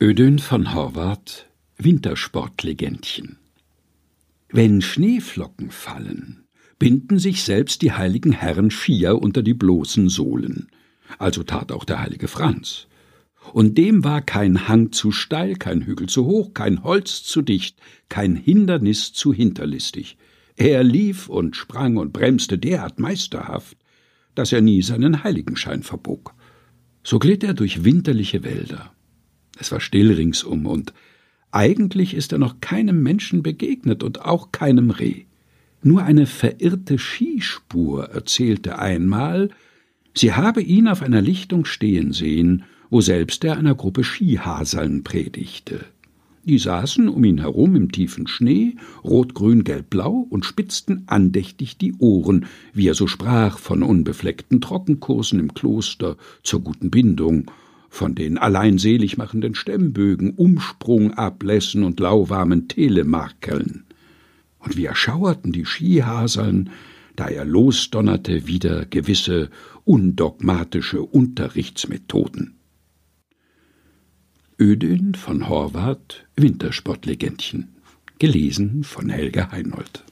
Ödön von Horvath Wintersportlegendchen Wenn Schneeflocken fallen, binden sich selbst die heiligen Herren Skier unter die bloßen Sohlen. Also tat auch der heilige Franz. Und dem war kein Hang zu steil, kein Hügel zu hoch, kein Holz zu dicht, kein Hindernis zu hinterlistig. Er lief und sprang und bremste derart meisterhaft, dass er nie seinen Heiligenschein verbog. So glitt er durch winterliche Wälder, es war still ringsum, und eigentlich ist er noch keinem Menschen begegnet und auch keinem Reh. Nur eine verirrte Skispur erzählte einmal, sie habe ihn auf einer Lichtung stehen sehen, wo selbst er einer Gruppe Skihaseln predigte. Die saßen um ihn herum im tiefen Schnee, rot, grün, gelb, blau, und spitzten andächtig die Ohren, wie er so sprach von unbefleckten Trockenkursen im Kloster zur guten Bindung von den allein selig machenden Stemmbögen, Umsprungablässen und lauwarmen Telemarkeln. Und wie erschauerten die Skihaseln, da er losdonnerte wieder gewisse undogmatische Unterrichtsmethoden. Ödön von Horvath Wintersportlegendchen gelesen von Helga Heinold